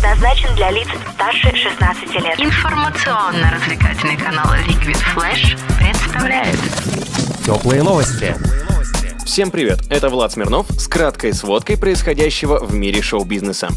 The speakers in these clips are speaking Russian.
предназначен для лиц старше 16 лет. Информационно-развлекательный канал Liquid Flash представляет Теплые новости. Всем привет, это Влад Смирнов с краткой сводкой происходящего в мире шоу-бизнеса.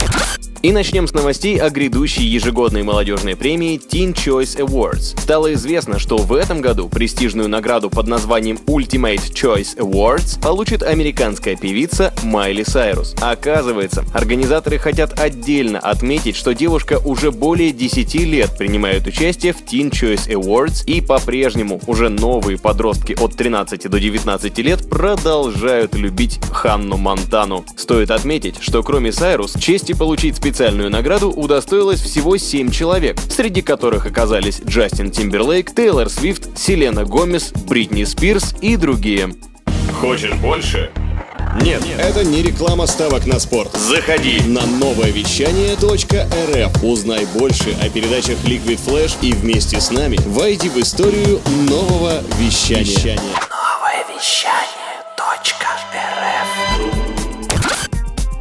И начнем с новостей о грядущей ежегодной молодежной премии Teen Choice Awards. Стало известно, что в этом году престижную награду под названием Ultimate Choice Awards получит американская певица Майли Сайрус. Оказывается, организаторы хотят отдельно отметить, что девушка уже более 10 лет принимает участие в Teen Choice Awards и по-прежнему уже новые подростки от 13 до 19 лет продолжают любить Ханну Монтану. Стоит отметить, что кроме Сайрус, чести получить специальность Специальную награду удостоилось всего 7 человек, среди которых оказались Джастин Тимберлейк, Тейлор Свифт, Селена Гомес, Бритни Спирс и другие. Хочешь больше? Нет, это не реклама ставок на спорт. Заходи на новое вещание .рф. Узнай больше о передачах Liquid Flash и вместе с нами войди в историю нового вещания. вещания. Новое вещание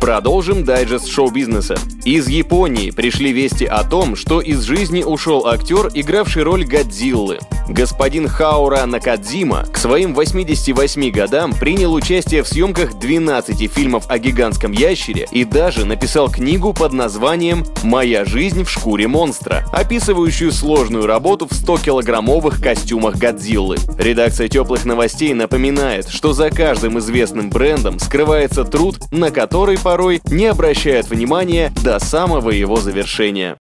Продолжим дайджест шоу-бизнеса. Из Японии пришли вести о том, что из жизни ушел актер, игравший роль Годзиллы. Господин Хаура Накадзима к своим 88 годам принял участие в съемках 12 фильмов о гигантском ящере и даже написал книгу под названием «Моя жизнь в шкуре монстра», описывающую сложную работу в 100-килограммовых костюмах Годзиллы. Редакция теплых новостей напоминает, что за каждым известным брендом скрывается труд, на который порой не обращают внимания до самого его завершения.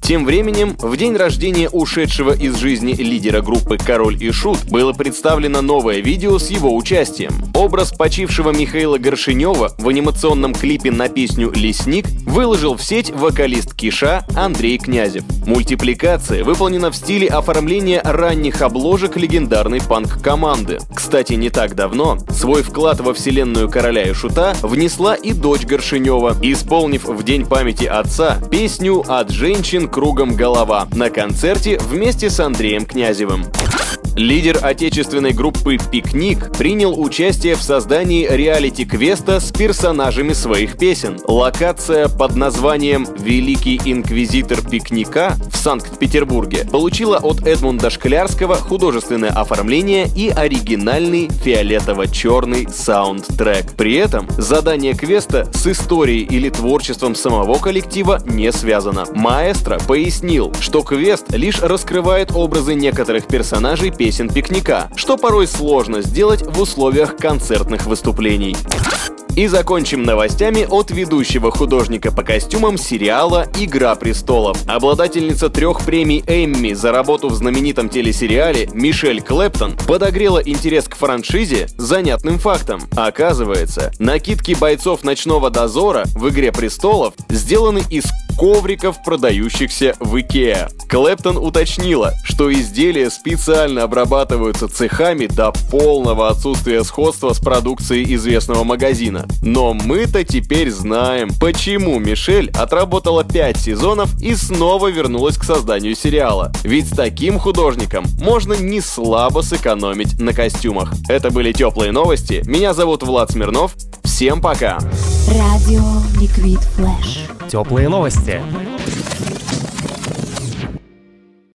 Тем временем, в день рождения ушедшего из жизни лидера группы «Король и Шут» было представлено новое видео с его участием. Образ почившего Михаила Горшинева в анимационном клипе на песню «Лесник» выложил в сеть вокалист Киша Андрей Князев. Мультипликация выполнена в стиле оформления ранних обложек легендарной панк-команды. Кстати, не так давно свой вклад во вселенную «Короля и Шута» внесла и дочь Горшинева, исполнив в день памяти отца песню «От женщин к кругом голова на концерте вместе с Андреем Князевым. Лидер отечественной группы «Пикник» принял участие в создании реалити-квеста с персонажами своих песен. Локация под названием «Великий инквизитор пикника» в Санкт-Петербурге получила от Эдмунда Шклярского художественное оформление и оригинальный фиолетово-черный саундтрек. При этом задание квеста с историей или творчеством самого коллектива не связано. Маэстро пояснил, что квест лишь раскрывает образы некоторых персонажей песен пикника, что порой сложно сделать в условиях концертных выступлений. И закончим новостями от ведущего художника по костюмам сериала «Игра престолов». Обладательница трех премий Эмми за работу в знаменитом телесериале Мишель Клэптон подогрела интерес к франшизе занятным фактом. Оказывается, накидки бойцов ночного дозора в «Игре престолов» сделаны из ковриков, продающихся в Икеа. Клэптон уточнила, что изделия специально обрабатываются цехами до полного отсутствия сходства с продукцией известного магазина. Но мы-то теперь знаем, почему Мишель отработала 5 сезонов и снова вернулась к созданию сериала. Ведь с таким художником можно не слабо сэкономить на костюмах. Это были теплые новости. Меня зовут Влад Смирнов. Всем пока! Радио Ликвид Флэш. Теплые новости.